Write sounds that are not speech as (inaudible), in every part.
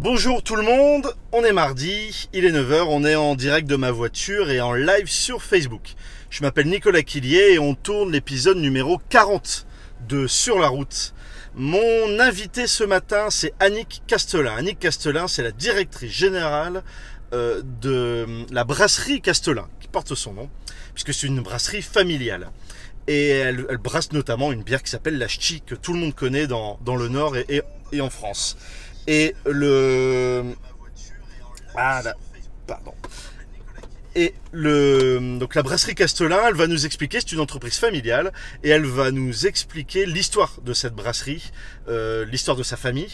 Bonjour tout le monde, on est mardi, il est 9h, on est en direct de ma voiture et en live sur Facebook. Je m'appelle Nicolas Quillier et on tourne l'épisode numéro 40 de Sur la route. Mon invité ce matin, c'est Annick Castelin. Annick Castelin, c'est la directrice générale euh, de la brasserie Castelin, qui porte son nom, puisque c'est une brasserie familiale. Et elle, brasse notamment une bière qui s'appelle la Ch'ti, que tout le monde connaît dans, le Nord et en France. Et le... Ah, là, pardon. Et le, donc la brasserie Castelin, elle va nous expliquer, c'est une entreprise familiale, et elle va nous expliquer l'histoire de cette brasserie, euh, l'histoire de sa famille.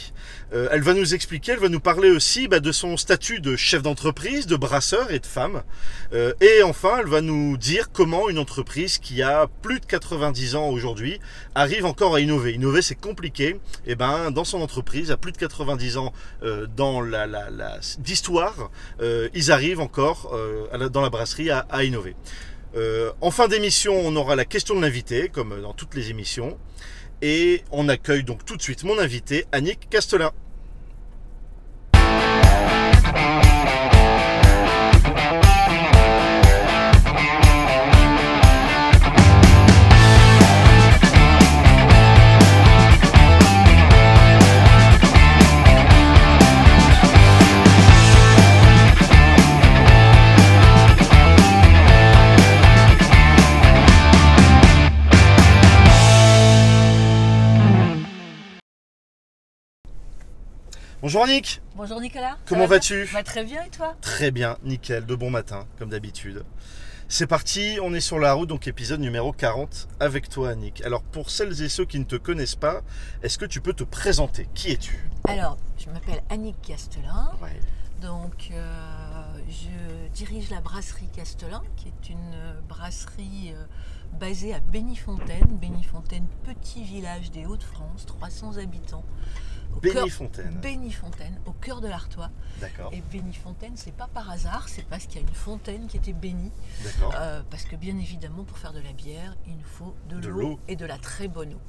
Euh, elle va nous expliquer, elle va nous parler aussi bah, de son statut de chef d'entreprise, de brasseur et de femme. Euh, et enfin, elle va nous dire comment une entreprise qui a plus de 90 ans aujourd'hui arrive encore à innover. Innover, c'est compliqué. Et ben, dans son entreprise, à plus de 90 ans euh, dans la, la, la- d'histoire, euh, ils arrivent encore euh, dans la brasserie à, innover. Euh, en fin d'émission, on aura la question de l'invité, comme dans toutes les émissions. Et on accueille donc tout de suite mon invité, Annick Castelin. Bonjour Annick, Bonjour Nicolas. Comment va vas-tu Bah, Très bien et toi Très bien, nickel, de bon matin, comme d'habitude. C'est parti, on est sur la route, donc épisode numéro 40 avec toi Annick. Alors pour celles et ceux qui ne te connaissent pas, est-ce que tu peux te présenter Qui es-tu Alors, je m'appelle Annick Castelin. Ouais. Donc, euh, je dirige la brasserie Castelin, qui est une euh, brasserie euh, basée à Bénifontaine. Bénifontaine, petit village des Hauts-de-France, 300 habitants. Bénifontaine. Bénifontaine, au cœur de l'Artois. D'accord, Et Bénifontaine, c'est pas par hasard, c'est parce qu'il y a une fontaine qui était bénie. d'accord. Euh, parce que bien évidemment, pour faire de la bière, il nous faut de, l'eau. et de la très bonne eau.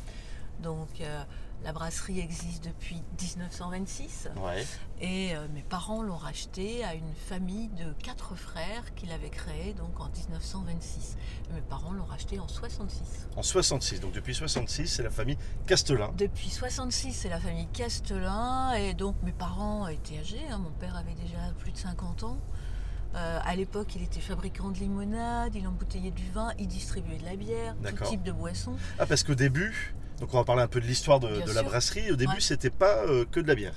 Donc euh, la brasserie existe depuis 1926 Ouais, et euh, mes parents l'ont racheté à une famille de quatre frères qui l'avaient créé donc en 1926. Et mes parents l'ont racheté en 66. en 66, donc depuis 66, c'est la famille Castelin. Depuis 66, c'est la famille Castelin et donc mes parents étaient âgés. hein. Mon père avait déjà plus de 50 ans. Euh, à l'époque, il était fabricant de limonade, il embouteillait du vin, il distribuait de la bière, tout type de boisson. Ah parce qu'au début, donc on va parler un peu de l'histoire de, la brasserie, au début Ouais. c'était pas euh, que de la bière.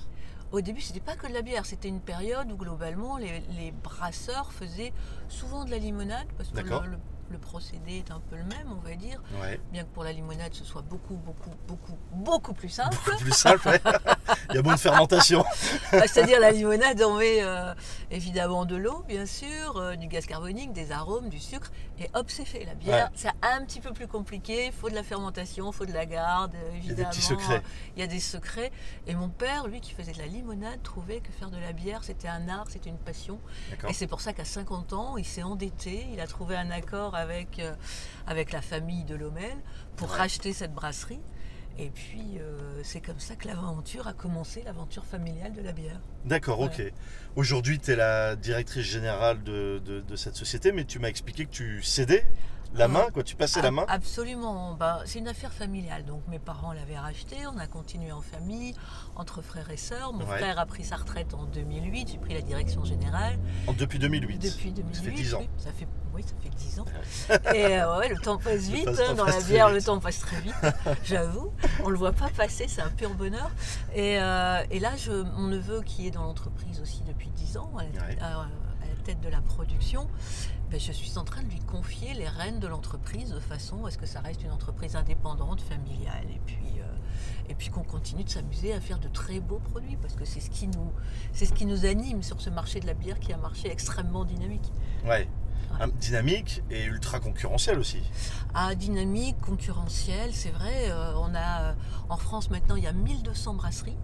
Au début, c'était pas que de la bière, c'était une période où globalement les, les brasseurs faisaient souvent de la limonade parce que le, le- le procédé est un peu le même, on va dire, Ouais, bien que pour la limonade ce soit beaucoup, beaucoup, beaucoup, beaucoup plus simple. beaucoup plus simple, ouais. (laughs) Il y a de fermentation. Bah, (laughs) C'est-à-dire la limonade, on met euh, évidemment de l'eau, bien sûr, euh, du gaz carbonique, des arômes, du sucre, et hop, c'est fait. La bière, Ouais. c'est un petit peu plus compliqué. Il faut de la fermentation, il faut de la garde, euh, Il y a évidemment. des petits secrets. Il y a des secrets. Et mon père, lui, qui faisait de la limonade, trouvait que faire de la bière, c'était un art, c'était une passion. Et c'est pour ça qu'à 50 ans, il s'est endetté. Il a trouvé un accord avec, euh, avec la famille de Lomel pour Ouais. racheter cette brasserie. Et puis, euh, c'est comme ça que l'aventure a commencé, l'aventure familiale de la bière. D'accord, ok. Aujourd'hui, tu es la directrice générale de, de- de cette société, mais tu m'as expliqué que tu cédais la main, quoi. Tu passais la main? Absolument. Ben, c'est une affaire familiale. Donc mes parents l'avaient racheté, on a continué en famille, entre frères et sœurs. Mon Ouais. frère a pris sa retraite en 2008, j'ai pris la direction générale. En- depuis 2008. Depuis 2008. Ça fait 10 ans. Oui, ça fait, oui, ça fait 10 ans. (laughs) et euh, ouais, le temps passe vite. passe- hein, dans passe la bière, le temps passe très vite. J'avoue. On le voit pas passer, c'est un pur bonheur. Et, euh, et là, je, mon neveu qui est dans l'entreprise aussi depuis 10 ans, la, Ouais. la tête de la production, ben, je suis en train de lui confier les rênes de l'entreprise de façon à ce que ça reste une entreprise indépendante, familiale, et puis, euh, et puis qu'on continue de s'amuser à faire de très beaux produits, parce que c'est ce, qui nous- c'est ce qui nous anime sur ce marché de la bière qui est un marché extrêmement dynamique. Ouais. Un- dynamique et ultra concurrentiel aussi. Ah, dynamique, concurrentiel, c'est vrai. euh, on a, euh, en France maintenant, il y a 1200 brasseries.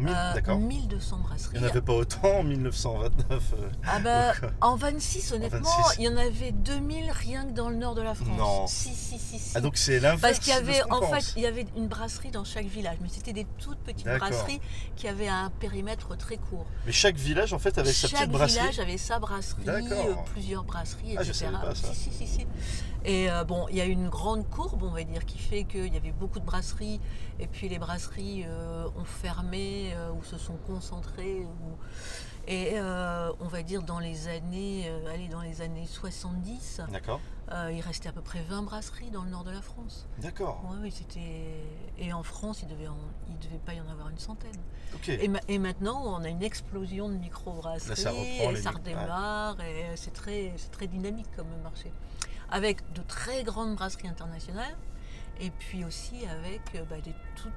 Mille- Euh, D'accord. 1200 brasseries. Il n'y en avait pas autant en 1929. euh. Ah bah, Donc, euh, en 26, honnêtement, 26. il y en avait 2000 rien que dans le nord de la France. Non. Si, si, si, si. Ah donc c'est l'inverse. Parce qu'il y avait, en pense. fait, il y avait une brasserie dans chaque village, mais c'était des toutes petites brasseries qui avaient un périmètre très court. Mais chaque village en fait avait sa Chaque petite brasserie. village avait sa brasserie, euh, plusieurs brasseries, Ah, je etc. pas ça. Si, si, si, si. Et bon, il y a une grande courbe, on va dire, qui fait qu'il y avait beaucoup de brasseries, et puis les brasseries ont fermé euh, ou se sont concentrées. ou- Et euh, on va dire dans les années, euh, allez, dans les années 70, D'accord. euh, il restait à peu près 20 brasseries dans le nord de la France. D'accord. Oui, oui, c'était. Et en France, il devait, en- il devait pas y en avoir une centaine. Ok. Et, ma- et maintenant, on a une explosion de micro-brasseries, ça reprend et les ça redémarre, et c'est très, c'est très dynamique comme marché. Avec de très grandes brasseries internationales, et puis aussi avec bah, des toutes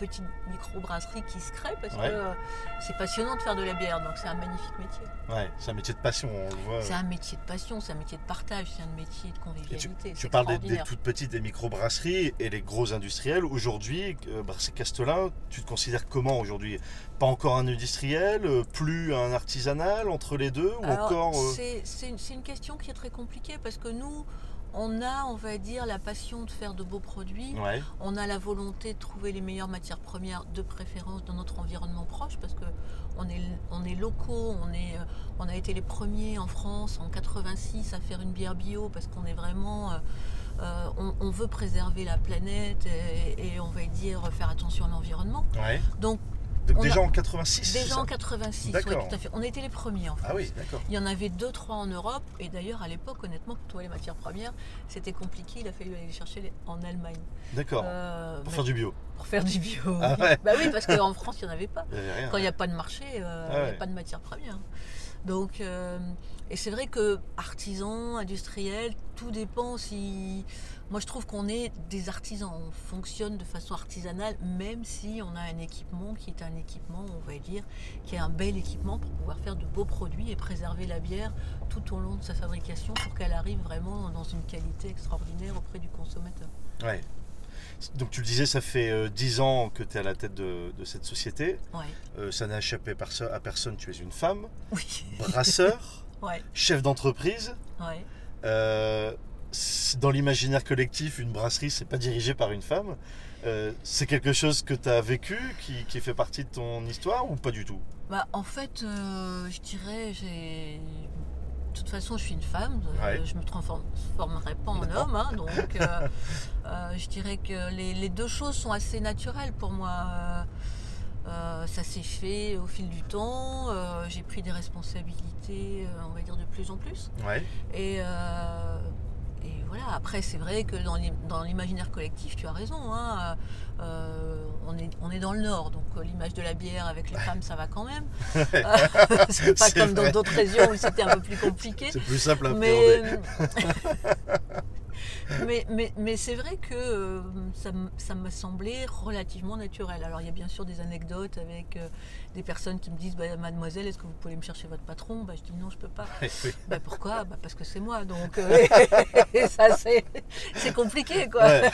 petites micro-brasseries qui se créent, parce Ouais. que euh, c'est passionnant de faire de la bière, donc c'est un magnifique métier. Ouais, c'est un métier de passion, on le voit. C'est un métier de passion, c'est un métier de partage, c'est un métier de Et convivialité. tu, tu parles des, toutes petites, des micro-brasseries et les gros industriels. Aujourd'hui, euh, Brasserie Castelin, tu te considères comment aujourd'hui? Pas encore un industriel, euh, plus un artisanal, entre les deux Ou Alors, encore. euh, c'est- une, c'est une question qui est très compliquée parce que nous, on a, on va dire, la passion de faire de beaux produits. Ouais, On a la volonté de trouver les meilleures matières premières, de préférence dans notre environnement proche, parce que on est, on est locaux, on, est, euh, on a été les premiers en France en 86 à faire une bière bio, parce qu'on est vraiment, euh, euh, on, on veut préserver la planète et, et on va dire faire attention à l'environnement. ouais. Donc Donc On déjà a- en 86 c'est déjà en 86, oui, tout à fait. On été les premiers en France. Ah oui, d'accord. Il y en avait deux, trois en Europe. Et d'ailleurs, à l'époque, honnêtement, pour trouver les matières premières, c'était compliqué. Il a fallu aller les chercher les- en Allemagne. D'accord. Euh, Pour mais- faire du bio. pour faire du bio. Ah oui. ouais. Bah oui, parce qu'en France, il n'y en avait pas. Il avait rien. Quand il n'y a pas de marché, euh, il Ah n'y ouais. a pas de matières premières. Donc, euh, et c'est vrai que artisans, industriels, tout dépend si. Moi, je trouve qu'on est des artisans. On fonctionne de façon artisanale, même si on a un équipement qui est un équipement, on va dire, qui est un bel équipement pour pouvoir faire de beaux produits et préserver la bière tout au long de sa fabrication pour qu'elle arrive vraiment dans une qualité extraordinaire auprès du consommateur. Ouais. Donc tu le disais, ça fait euh, 10 ans que tu es à la tête de, de cette société. Ouais. Euh, ça n'a échappé perso- à personne, tu es une femme, Oui. brasseur, (laughs) Ouais. chef d'entreprise. Ouais. Euh, dans l'imaginaire collectif, une brasserie, c'est pas dirigé par une femme. Euh, c'est quelque chose que tu as vécu, qui, qui fait partie de ton histoire ou pas du tout? Bah, en fait, euh, je dirais, j'ai. De toute façon, je suis une femme, euh, Ouais. je me transformerai pas en homme, hein, donc euh, (laughs) euh, je dirais que les, les deux choses sont assez naturelles pour moi. Euh, ça s'est fait au fil du temps, j'ai pris des responsabilités, on va dire, de plus en plus. Ouais. Et, et voilà, après, c'est vrai que dans l'im- dans l'imaginaire collectif, tu as raison. hein, euh, on, est, on est dans le Nord, donc euh, l'image de la bière avec les femmes, ça va quand même. Euh, (laughs) c'est pas comme vrai. dans d'autres régions où c'était un peu plus compliqué. C'est plus simple à Mais. (laughs) mais, mais, mais c'est vrai que euh, ça, m'a semblé relativement naturel. Alors il y a bien sûr des anecdotes avec euh, des personnes qui me disent bah, Mademoiselle, est-ce que vous pouvez me chercher votre patron? Bah, Je dis non, je peux pas. (laughs) Bah, pourquoi? Bah, Parce que c'est moi. Donc (laughs) euh, (laughs) ça c'est c'est compliqué quoi. Ouais.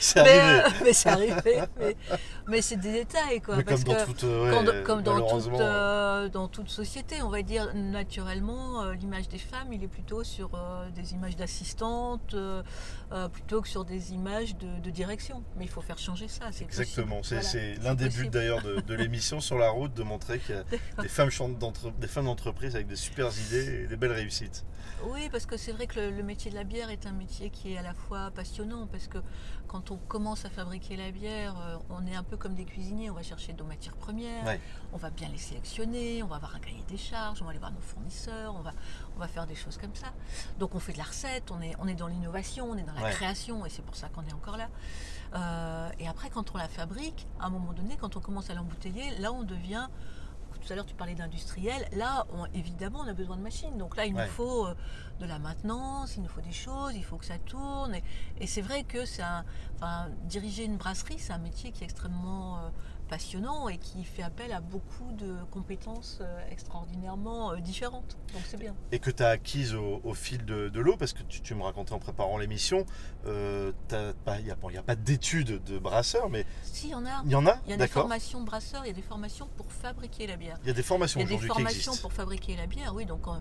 c'est mais mais c'est arrivé. Mais, mais c'est des détails quoi. Mais parce comme dans toute, comme, dans, toute, dans toute société, on va dire naturellement, l'image des femmes, il est plutôt sur des images d'assistantes, euh, euh, plutôt que sur des images de, de direction. Mais il faut faire changer ça. c'est Exactement, c'est Voilà, l'un des buts d'ailleurs de, de (laughs) l'émission sur la route de montrer qu'il y a des femmes d'entreprise avec des super idées et des belles réussites. Oui, parce que c'est vrai que le, le métier de la bière est un métier qui est à la fois passionnant, parce que quand on commence à fabriquer la bière, euh, on est un peu comme des cuisiniers, on va chercher nos matières premières, Ouais. on va bien les sélectionner, on va avoir un cahier des charges, on va aller voir nos fournisseurs, on va, on va faire des choses comme ça. Donc on fait de la recette, on est, on est dans l'innovation, on est dans la Ouais. création, et c'est pour ça qu'on est encore là. Euh, et après, quand on la fabrique, à un moment donné, quand on commence à l'embouteiller, là on devient tout à l'heure tu parlais d'industriel, là on- évidemment on a besoin de machines. Donc là il Ouais. nous faut euh, de la maintenance, il nous faut des choses, il faut que ça tourne. Et, et c'est vrai que c'est un, enfin, diriger une brasserie, c'est un métier qui est extrêmement euh, passionnant et qui fait appel à beaucoup de compétences euh, extraordinairement euh, différentes. Donc c'est bien. Et que tu as acquises au, au fil de, de l'eau, parce que tu, tu me racontais en préparant l'émission, euh, il n'y a, a pas d'études de brasseur, mais Si, il y en a. il y en a, Il y a des formations de brasseurs, il y a des formations pour fabriquer la bière. Il y a des formations Il y a des aujourd'hui qui formations pour fabriquer la bière, oui. Donc, euh,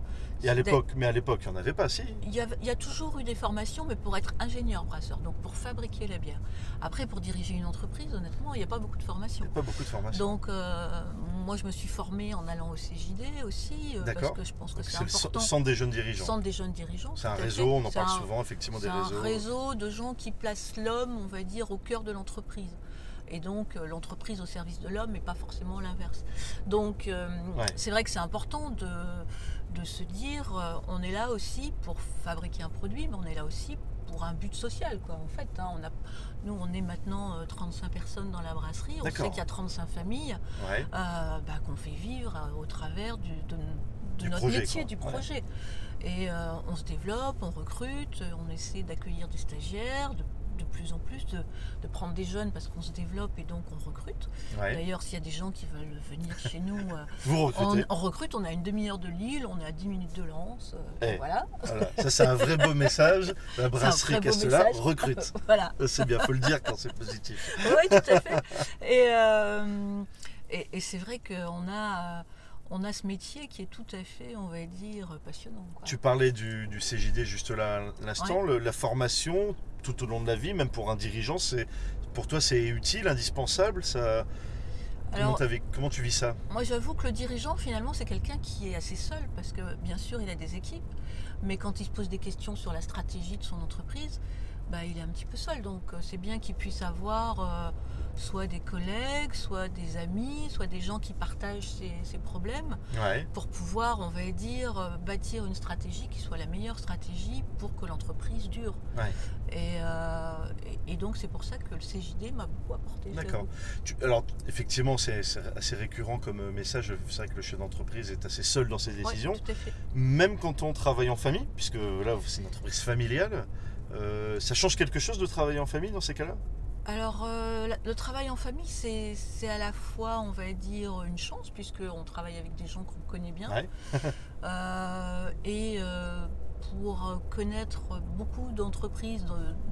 Et à l'époque, mais à l'époque, il n'y en avait pas, si. Il y, a, il y a toujours eu des formations, mais pour être ingénieur brasseur, donc pour fabriquer la bière. Après, pour diriger une entreprise, honnêtement, il n'y a pas beaucoup de formations. Pas beaucoup de formations. Donc, euh, moi, je me suis formée en allant au CJD aussi, euh, parce que je pense que c'est c'est le important. cen- centre des jeunes dirigeants. Centre des jeunes dirigeants. C'est un réseau, fait. on en parle un- souvent, effectivement, des C'est un réseaux. réseau de gens qui placent l'homme, on va dire, au cœur de l'entreprise. Et donc euh, l'entreprise au service de l'homme et pas forcément l'inverse. Donc euh, Ouais. c'est vrai que c'est important de, de se dire, euh, on est là aussi pour fabriquer un produit, mais on est là aussi pour un but social. Quoi, en fait, hein. on a, nous, on est maintenant euh, 35 personnes dans la brasserie. On sait qu'il y a 35 familles Ouais. euh, bah, qu'on fait vivre euh, au travers du- de, de Du notre projet, métier, quoi. du Ouais. projet. Et euh, on se développe, on recrute, euh, on essaie d'accueillir des stagiaires, de, de plus en plus, de, de prendre des jeunes parce qu'on se développe et donc on recrute. ouais. D'ailleurs, s'il y a des gens qui veulent venir chez nous, (laughs) euh, Vous on, on recrute, on a une demi-heure de Lille, on est à 10 minutes de Lens. euh, Eh. Voilà. Voilà. Ça, c'est un vrai beau (laughs) message. La brasserie Castella recrute. (laughs) voilà. C'est bien, faut le dire quand c'est positif. Oui, tout à fait. Et, euh, et, et c'est vrai qu'on a, euh, on a ce métier qui est tout à fait, on va dire, passionnant. quoi. Tu parlais du, du CJD juste là l'instant. La formation tout au long de la vie, même pour un dirigeant, c'est pour toi c'est utile, indispensable. Ça, comment, Alors, comment tu vis ça? moi, j'avoue que le dirigeant, finalement, c'est quelqu'un qui est assez seul parce que, bien sûr, il a des équipes, mais quand il se pose des questions sur la stratégie de son entreprise, bah, il est un petit peu seul. Donc, euh, c'est bien qu'il puisse avoir euh, soit des collègues, soit des amis, soit des gens qui partagent ses problèmes. Ouais. pour pouvoir, on va dire, euh, bâtir une stratégie qui soit la meilleure stratégie pour que l'entreprise dure. Ouais. Et, euh, et- et donc c'est pour ça que le CJD m'a beaucoup apporté. D'accord. alors effectivement, c'est assez récurrent comme message. C'est vrai que le chef d'entreprise est assez seul dans ses Ouais, décisions. tout à fait. même quand on travaille en famille, puisque là c'est une entreprise familiale, euh, ça change quelque chose de travailler en famille dans ces cas-là? Alors euh, le travail en famille, c'est c'est à la fois, on va dire, une chance, puisqu'on travaille avec des gens qu'on connaît bien. Ouais. (laughs) Euh, et euh, pour connaître beaucoup d'entreprises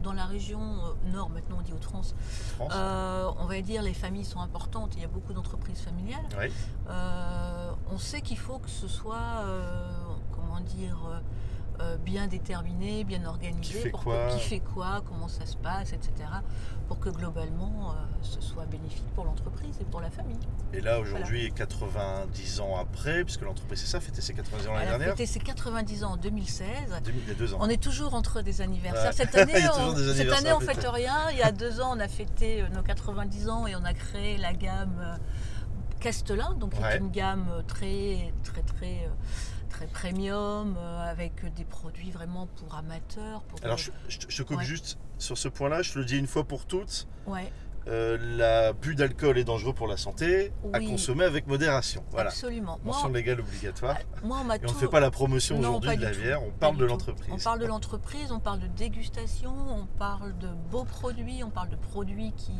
dans, la région nord, maintenant on dit Hauts-de-France, France Euh, on va dire les familles sont importantes, il y a beaucoup d'entreprises familiales. Euh, on sait qu'il faut que ce soit, euh, comment dire, euh, bien déterminé, bien organisé, Qui fait pour quoi que, qui fait quoi, comment ça se passe, etc. Pour que globalement euh, ce soit bénéfique pour l'entreprise et pour la famille. Et là aujourd'hui, 90 ans après, puisque l'entreprise c'est ça, fêtait ses 90 ans l'année dernière, fêté ses 90 ans en 2016. 2000 il y a deux ans. On est toujours entre des anniversaires. Ouais. Cette (laughs) année, on, cette année, on fête rien. Il y a deux ans, on a fêté euh, nos 90 ans et on a créé la gamme Castelin, donc qui Ouais. est une gamme très, très, très, très premium, euh, avec des produits vraiment pour amateurs. Pour Alors je, je te- je te coupe Ouais. juste sur ce point-là, je te le dis une fois pour toutes, Ouais, euh, l'abus d'alcool est dangereux pour la santé, à consommer avec modération. Voilà. absolument. Mention légale obligatoire. moi, on Et on ne fait pas la promotion aujourd'hui de la du tout. bière, on parle du de l'entreprise. On parle de l'entreprise, on parle de dégustation, on parle de beaux produits, on parle de produits qui,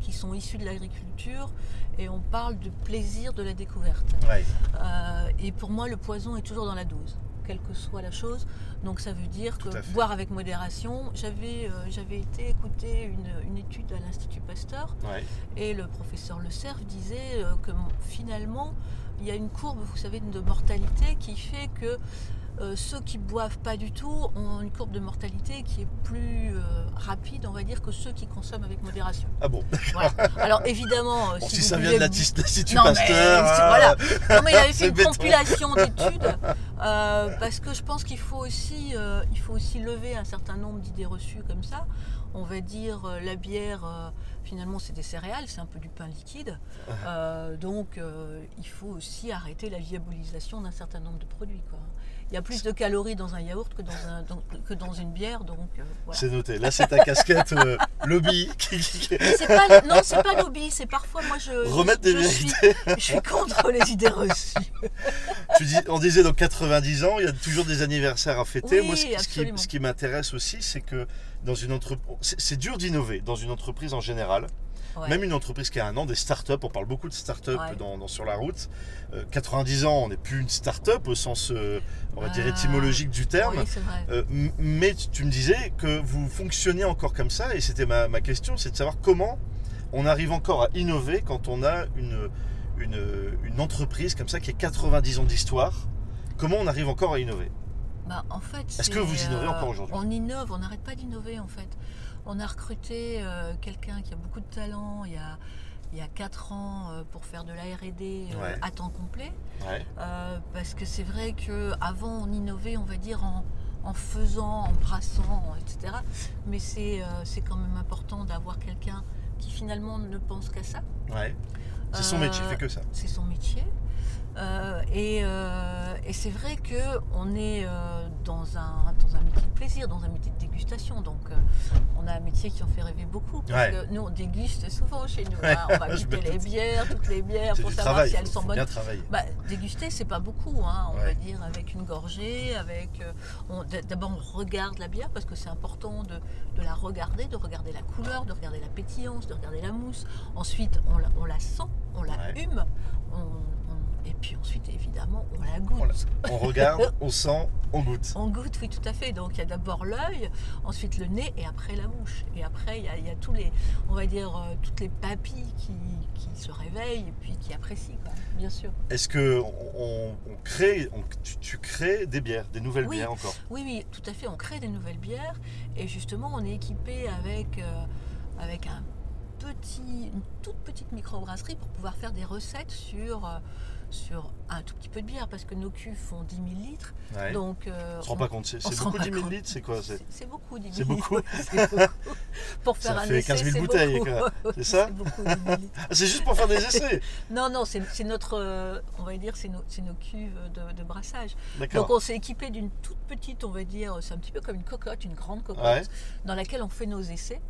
qui sont issus de l'agriculture et on parle de plaisir de la découverte. Ouais. Euh, et pour moi, le poison est toujours dans la dose, quelle que soit la chose. Donc ça veut dire Tout que boire avec modération. J'avais euh, j'avais été écouter une, une étude à l'Institut Pasteur Ouais. et le professeur Le Cerf disait euh, que finalement, il y a une courbe, vous savez, de mortalité qui fait que euh, ceux qui boivent pas du tout ont une courbe de mortalité qui est plus euh, rapide, on va dire, que ceux qui consomment avec modération. Ah bon Voilà. Alors évidemment, euh, Bon, si, si vous ça vient de l'Institut Non, mais Pasteur. ah, voilà. Non, mais il avait (laughs) fait une béton. compilation (laughs) d'études euh, parce que je pense qu'il faut aussi, il faut aussi lever un certain nombre d'idées reçues comme ça. On va dire la bière, finalement, c'est des céréales, c'est un peu du pain liquide. Euh, donc, il faut aussi arrêter la diabolisation d'un certain nombre de produits. Quoi. Il y a plus de calories dans un yaourt que dans, un, dans- que dans une bière, donc euh, voilà. C'est noté. Là, c'est ta casquette euh, (laughs) lobby pas, non, c'est pas lobby, c'est parfois moi je, remettre des je, suis, (laughs) je suis contre les idées reçues. (laughs) Tu dis, on disait dans 90 ans, il y a toujours des anniversaires à fêter. Oui, Moi, ce, qui- ce qui, absolument. ce qui m'intéresse aussi, c'est que dans une entreprise, c'est dur d'innover dans une entreprise en général. Ouais. même une entreprise qui a un an, des startups, on parle beaucoup de startups Ouais. dans, dans Sur la route. Euh, 90 ans, on n'est plus une startup au sens, euh, on va dire, Ah. étymologique du terme. Oui, c'est vrai. Euh, mais tu- me disais que vous fonctionniez encore comme ça, et c'était ma, ma question, c'est de savoir comment on arrive encore à innover quand on a une, une, une entreprise comme ça qui a 90 ans d'histoire. Comment on arrive encore à innover? Bah, en fait, Est-ce que vous innovez euh, encore aujourd'hui? On innove, on n'arrête pas d'innover en fait. On a recruté euh, quelqu'un qui a beaucoup de talent il y a, il y a 4 ans euh, pour faire de la RD euh, Ouais. à temps complet. Ouais. Parce que c'est vrai qu'avant on innovait, on va dire, en, en faisant, en brassant, etc. Mais c'est quand même important d'avoir quelqu'un qui finalement ne pense qu'à ça. Ouais. C'est son métier, il fait que ça. c'est son métier. Euh, et euh, et c'est vrai qu'on est euh, dans, un, dans un métier de plaisir, dans un métier de dégustation. Donc on a un métier qui en fait rêver beaucoup. Parce Ouais. que nous, on déguste souvent chez nous. hein. On va (laughs) goûter les bières, toutes les bières, pour savoir travail, si elles sont bonnes. bien. Bah, déguster, c'est pas beaucoup, hein, on va dire, avec une gorgée, avec. D'abord, on regarde la bière parce que c'est important de, de la regarder, de regarder la couleur, de regarder la pétillance, de regarder la mousse. Ensuite, on la, on la sent, on la Ouais. hume, on- et puis ensuite, évidemment, on la goûte. On regarde, (laughs) on sent, on goûte. On goûte, oui, tout à fait. Donc il y a d'abord l'œil, ensuite le nez et après la bouche. Et après, il y a, il y a tous les, on va dire, euh, toutes les papilles qui, qui se réveillent et puis qui apprécient, quoi, bien sûr. Est-ce que on, on crée, on- tu, tu crées des bières, des nouvelles Oui. bières encore? Oui, oui, tout à fait. On crée des nouvelles bières et justement, on est équipé avec, euh, avec un petit, une toute petite microbrasserie pour pouvoir faire des recettes sur, euh, sur un tout petit peu de bière parce que nos cuves font 10 000 litres. Ouais. Donc, euh, on se rend pas compte, c'est beaucoup pas 10 000 compte. litres, c'est quoi c'est- beaucoup, 10 000 C'est beaucoup. litres. (laughs) C'est beaucoup. Pour faire Ça un fait essai, 15 000 c'est bouteilles. C'est (laughs) ça beaucoup, 10 000 litres. Ah, C'est juste pour faire des (laughs) essais Non, non, c'est notre, euh, on va dire, c'est nos, nos cuves de, de brassage. Donc on s'est équipé d'une toute petite, on va dire, c'est un petit peu comme une cocotte, une grande cocotte, Ouais. dans laquelle on fait nos essais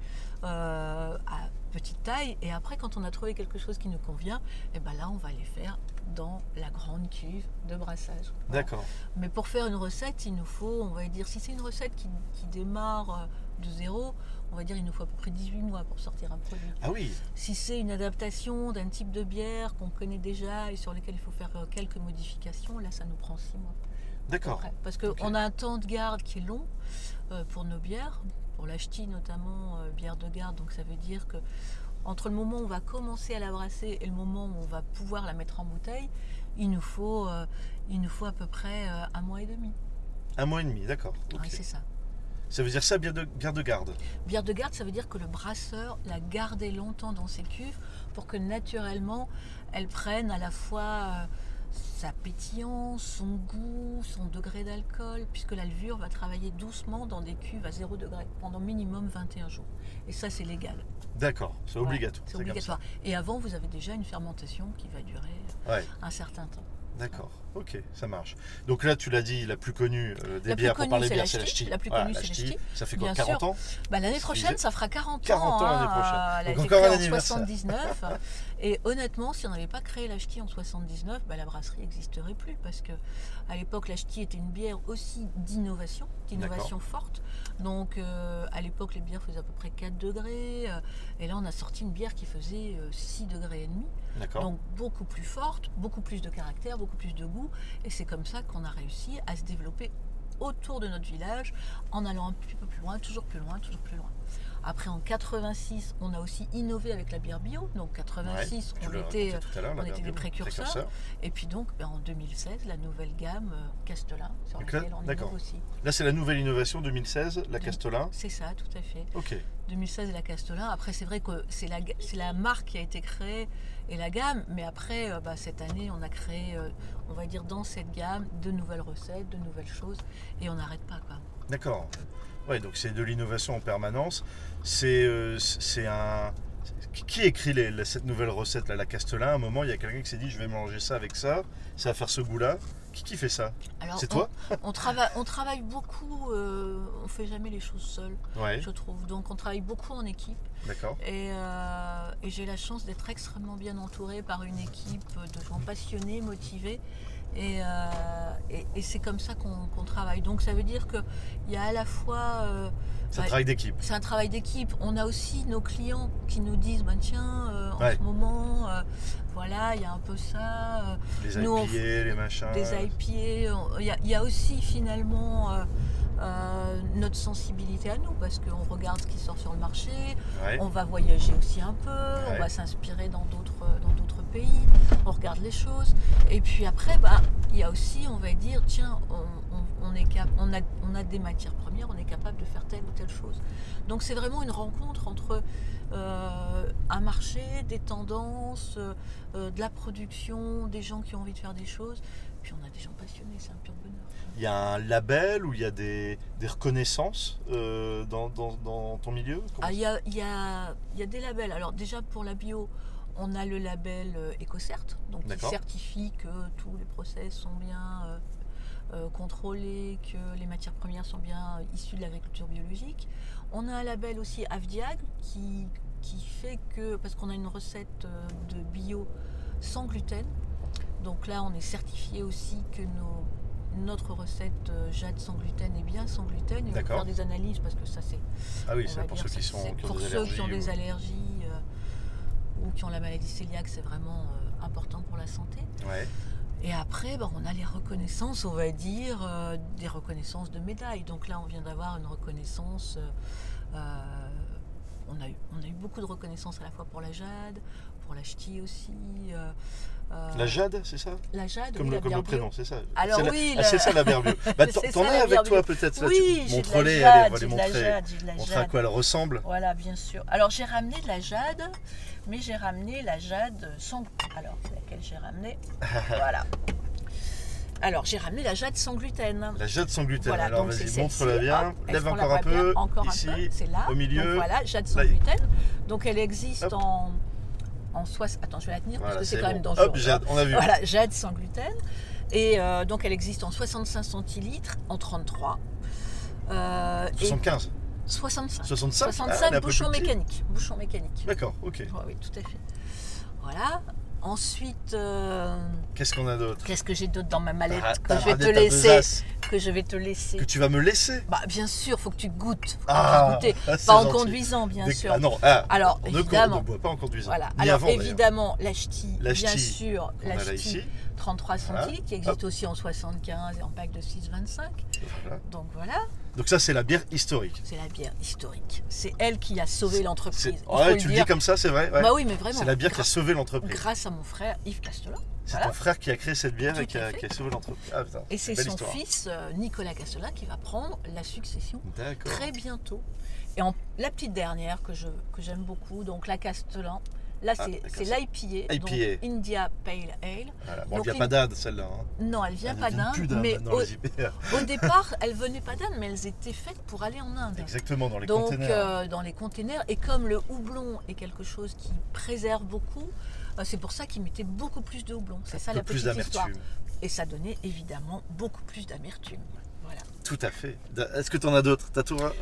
euh, à petite taille. Et après, quand on a trouvé quelque chose qui nous convient, et ben là, on va les faire dans la grande cuve de brassage. Voilà. D'accord. Mais pour faire une recette, il nous faut, on va dire, si c'est une recette qui, qui démarre euh, de zéro, on va dire il nous faut à peu près 18 mois pour sortir un produit. Ah oui, Si c'est une adaptation d'un type de bière qu'on connaît déjà et sur lequel il faut faire euh, quelques modifications, là ça nous prend 6 mois. d'accord. Parce qu'on a un temps de garde qui est long euh, pour nos bières, pour l'acheti notamment, bière de garde, donc ça veut dire que entre le moment où on va commencer à la brasser et le moment où on va pouvoir la mettre en bouteille, il nous faut, euh, il nous faut à peu près euh, un mois et demi. Un mois et demi, d'accord. Ok. Ouais, c'est ça. Ça veut dire ça, bière de, bière de garde? Bière de garde, ça veut dire que le brasseur l'a gardée longtemps dans ses cuves pour que naturellement elle prenne à la fois euh, sa pétillance, son goût, son degré d'alcool, puisque la levure va travailler doucement dans des cuves à 0 degré pendant minimum 21 jours. Et ça, c'est légal. D'accord, c'est Ouais, obligatoire. C'est obligatoire. Et avant, vous avez déjà une fermentation qui va durer Ouais, un certain temps. d'accord. Ok, ça marche. Donc là, tu l'as dit, la plus connue euh, des La bières pour parler bière, c'est la ch'ti. La plus Voilà, connue, la c'est la. Ça fait quoi, Bien 40 sûr. ans Bah, L'année prochaine, ça fera 40 ans. 40 ans l'année hein. prochaine. Elle a Donc été encore un créée en anniversaire. 79. (laughs) et honnêtement, si on n'avait pas créé la ch'ti en 79, bah, la brasserie n'existerait plus. Parce que à l'époque, la ch'ti était une bière aussi d'innovation, d'innovation forte. Donc euh, à l'époque, les bières faisaient à peu près 4 degrés. euh, et là, on a sorti une bière qui faisait euh, 6 degrés et demi. Donc beaucoup plus forte, beaucoup plus de caractère, beaucoup plus de goût. Et c'est comme ça qu'on a réussi à se développer autour de notre village en allant un petit peu plus loin, toujours plus loin, toujours plus loin. Après en 86, on a aussi innové avec la bière bio. Donc 86, Tu on était on des précurseurs. et puis donc ben, en 2016, la nouvelle gamme euh, Castelin sur laquelle on innove aussi. Là, c'est la nouvelle innovation 2016, la Castellin. C'est ça, tout à fait. Ok. 2016 et la Castelin. Après, c'est vrai que c'est la, marque qui a été créée et la gamme. Mais après, euh, bah, cette année, on a créé, euh, on va dire, dans cette gamme, de nouvelles recettes, de nouvelles choses. Et on n'arrête pas, quoi. D'accord. Ouais, donc c'est de l'innovation en permanence. C'est euh, un. Qui- écrit les- la- cette nouvelle recette là, la Castellin? À un moment, il y a quelqu'un qui s'est dit je vais mélanger ça avec ça, ça va faire ce goût-là. Qui, qui fait ça? C'est toi? (laughs) on, travaille, on travaille beaucoup, euh, on fait jamais les choses seul, Ouais. je trouve. Donc, on travaille beaucoup en équipe. D'accord. Et, euh, et j'ai la chance d'être extrêmement bien entourée par une équipe de gens passionnés, motivés. Et, euh, et- et c'est comme ça qu'on travaille. Donc ça veut dire qu'il y a à la fois... euh, C'est un Ouais. travail d'équipe. c'est un travail d'équipe. On a aussi nos clients qui nous disent, ben tiens, euh, en Ouais. ce moment, voilà, il y a un peu ça, Les IPA, les machins. des IPA. y, il y a aussi finalement euh, notre sensibilité à nous, parce qu'on regarde ce qui sort sur le marché, Ouais. on va voyager aussi un peu, Ouais. on va s'inspirer dans d'autres dans d'autres pays, on regarde les choses. Et puis après, bah, il y a aussi, on va dire, tiens, on, on- est cap- on, a, on a des matières premières, on est capable de faire telle ou telle chose. Donc c'est vraiment une rencontre entre euh, un marché, des tendances, euh, euh, de la production, des gens qui ont envie de faire des choses. Puis on a des gens passionnés, c'est un pur bonheur. Il y a un label ou il y a des, des reconnaissances euh, dans, dans- dans ton milieu? Ah, Il y, a, y a- y a des labels. Alors déjà pour la bio, on a le label EcoCert, donc qui certifie que tous les process sont bien euh, contrôlés, que les matières premières sont bien euh, issues de l'agriculture biologique. On a un label aussi AVDIAG qui, qui fait que, parce qu'on a une recette euh, de bio sans gluten, donc là on est certifié aussi que nos, notre recette euh, jade sans gluten est bien sans gluten. Et on va faire des analyses parce que ça c'est Ah oui, c'est pour dire, ceux qui, sont, qui pour ceux allergies. qui ont des ou- allergies euh, ou qui ont la maladie cœliaque, c'est vraiment euh, important pour la santé. Ouais. Et après, ben, on a les reconnaissances, on va dire, euh, des reconnaissances de médailles. Donc là, on vient d'avoir une reconnaissance. euh, euh, on, a eu, on a eu beaucoup de reconnaissances à la fois pour la jade, pour la ch'ti aussi. euh, euh, La jade, c'est ça? La jade, Comme, oui, le, comme prénom, c'est ça Alors C'est la- oui, Ah, c'est ça la bio. (laughs) Bah, t'en as avec toi peut-être Oui, tu j'ai de la montre-les, jade, allez, on va les la montrer. jade, à quoi elle ressemble. Voilà, bien sûr. Alors j'ai ramené de la jade, mais j'ai ramené la jade sans. Alors, c'est laquelle j'ai ramené? (laughs) Voilà. Alors j'ai ramené la jade sans gluten. La jade sans gluten. Voilà, Alors vas-y, montre-la bien. Hop, Lève encore un bien peu. Encore Ici. un peu? C'est là. au milieu. Donc voilà, jade sans gluten. Donc elle existe en en soix- Attends, je vais la tenir Voilà, parce que c'est quand bon. même dangereux. Hop, jade, on a vu. Voilà, jade sans gluten. Et euh, donc elle existe en 65 centilitres, en 33. Euh, et 75. 65. 65 Ah, 65 elle est un peu bouchon mécanique. Bouchon mécanique. D'accord, ok. Ouais, oui, tout à fait. Voilà. Ensuite, euh, Qu'est-ce qu'on a d'autre qu'est-ce que j'ai d'autre dans ma mallette T'as- que t'as je vais te ta laisser besace Que je vais te laisser. Que tu vas me laisser Bah, bien sûr, faut que tu goûtes. Faut que Ah, tu puisses goûter. ah, c'est Pas en gentil. conduisant, bien Dès- sûr. Ah non, ah, Alors, on ne, con- on évidemment. boit pas en conduisant. Voilà. Ni Alors avant, d'ailleurs. évidemment, la ch'ti, La bien ch'ti, sûr, la là ch'ti ici. 33 Voilà. centilitres qui existe aussi en 75 et en pack de 6,25. Voilà. Donc voilà, Donc ça, c'est la bière historique. c'est la bière historique. C'est elle qui a sauvé l'entreprise. Ouais, tu le dis comme ça, c'est vrai ouais. Bah oui, mais vraiment. C'est la bière qui a sauvé l'entreprise. Grâce à mon frère Yves Castellin. C'est Voilà. ton frère qui a créé cette bière et qui a, fait. qui a sauvé l'entreprise. Ah, Et c'est son histoire. fils euh, Nicolas Castellin qui va prendre la succession très bientôt. Et en, la petite dernière que je que j'aime beaucoup, donc la Castellan. Là, Ah, c'est c'est- l'IPA, donc. India Pale Ale. Voilà. Bon, Donc, a les- pas d'âne celle-là. hein. Non, elle vient Elle pas vient plus d'Inde, mais (laughs) au, départ, elles venaient pas d'Inde, mais elles étaient faites pour aller en Inde. Exactement, dans les Donc containers. euh, dans les containers, et comme le houblon est quelque chose qui préserve beaucoup, euh, c'est pour ça qu'ils mettaient beaucoup plus de houblon. C'est ça la plus petite histoire. d'amertume. Et ça donnait évidemment beaucoup plus d'amertume. Voilà. Tout à fait. Est-ce que tu en as d'autres T'as tout Là,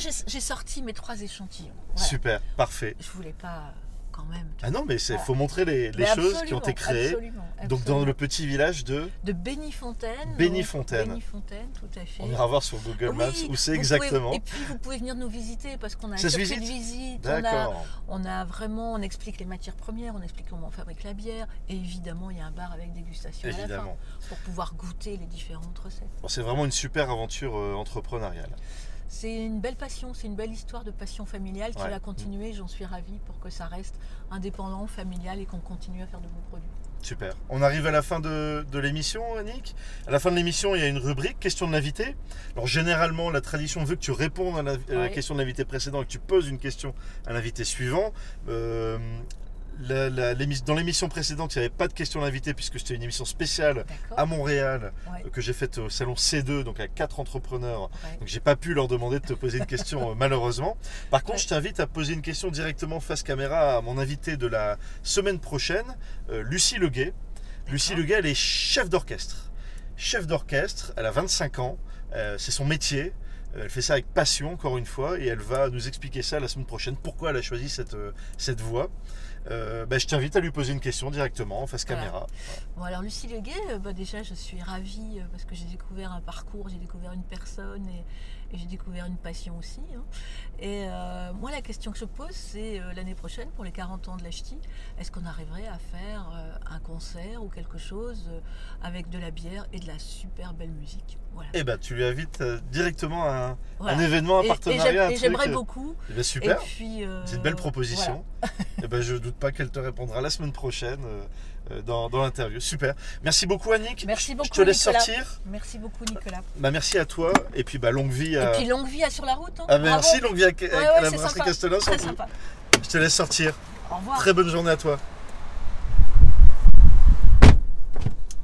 j'ai j'ai sorti mes trois échantillons. Voilà. Super, parfait. Je voulais pas quand même. Ah non, mais il Voilà. faut montrer les, choses qui ont été créées. absolument, Donc dans le petit village de... de Bénifontaine. Bénifontaine. Bénifontaine, tout à fait. On ira voir sur Google Maps Oui, où c'est exactement. pouvez- et puis vous pouvez venir nous visiter parce qu'on a un Ça se circuit de visite visite. On a, D'accord. on a vraiment, on explique les matières premières, on explique comment on fabrique la bière. Et évidemment, il y a un bar avec dégustation à la fin Évidemment. pour pouvoir goûter les différentes recettes. Bon, c'est vraiment une super aventure euh, entrepreneuriale. C'est une belle passion, c'est une belle histoire de passion familiale qui Ouais. va continuer. J'en suis ravie pour que ça reste indépendant, familial et qu'on continue à faire de bons produits. Super. On arrive à la fin de, de l'émission, Annick. À la fin de l'émission, il y a une rubrique question de l'invité. Alors généralement, la tradition veut que tu répondes à la, à la Ouais. question de l'invité précédent et que tu poses une question à l'invité suivant. Euh, la- la- l'émis- dans l'émission précédente, il n'y avait pas de question d'invité puisque c'était une émission spéciale à Montréal Ouais, euh, que j'ai faite au salon C2, donc à quatre entrepreneurs. ouais. Donc j'ai pas pu leur demander de te poser une question euh, malheureusement. Par contre, Ouais. je t'invite à poser une question directement face caméra à mon invité de la semaine prochaine, euh, Lucie Leguet. Lucie Leguet, elle est chef d'orchestre. Chef d'orchestre, elle a 25 ans, euh, c'est son métier. Elle fait ça avec passion, encore une fois, et elle va nous expliquer ça la semaine prochaine, pourquoi elle a choisi cette, cette voie. Euh, bah, je t'invite à lui poser une question directement en face caméra. Bon, alors Lucie Leguet, euh, bah, déjà je suis ravie euh, parce que j'ai découvert un parcours, j'ai découvert une personne et, j'ai découvert une passion aussi. Hein. Et moi, la question que je pose, c'est l'année prochaine, pour les 40 ans de l'Achti, est-ce qu'on arriverait à faire un concert ou quelque chose avec de la bière et de la super belle musique? Voilà. Eh ben, tu lui invites directement à un, événement, un partenariat. Et j'aimerais beaucoup. Eh ben, super. c'est une belle proposition. et eh ben, je doute pas qu'elle te répondra la semaine prochaine euh, dans, l'interview. Super. Merci beaucoup Annick. Merci beaucoup. Je te laisse sortir. Merci beaucoup Nicolas. Bah, merci à toi et puis bah, longue vie à. Et puis longue vie à sur la route. Hein. Ah, merci, longue vie à, la brasserie. Je te laisse sortir. Au revoir. Très bonne journée à toi.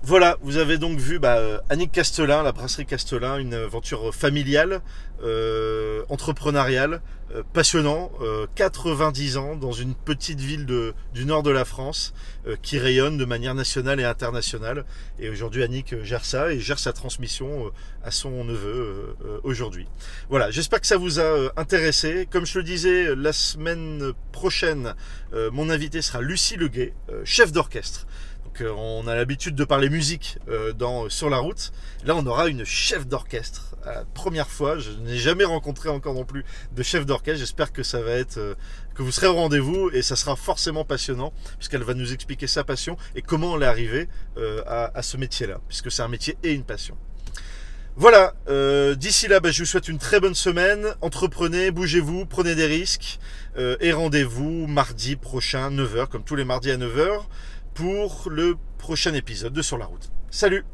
Voilà, vous avez donc vu bah, euh, Annick Castelin, la brasserie Castelin, une aventure familiale, euh, entrepreneuriale, euh, passionnant, 90 ans dans une petite ville du nord de la France qui rayonne de manière nationale et internationale. Et aujourd'hui, Annick gère ça et gère sa transmission à son neveu aujourd'hui. Voilà, j'espère que ça vous a intéressé. Comme je le disais, la semaine prochaine, mon invité sera Lucie Leguet, chef d'orchestre on a l'habitude de parler musique euh, dans, sur la route. Là, on aura une chef d'orchestre. Première fois, je n'ai jamais rencontré encore non plus de chef d'orchestre. J'espère que ça va être, euh, que vous serez au rendez-vous et ça sera forcément passionnant puisqu'elle va nous expliquer sa passion et comment elle est arrivée euh, à, ce métier-là, puisque c'est un métier et une passion. Voilà, d'ici là, bah, je vous souhaite une très bonne semaine. Entreprenez, bougez-vous, prenez des risques et rendez-vous mardi prochain, 9h, comme tous les mardis à 9h pour le prochain épisode de Sur la route. Salut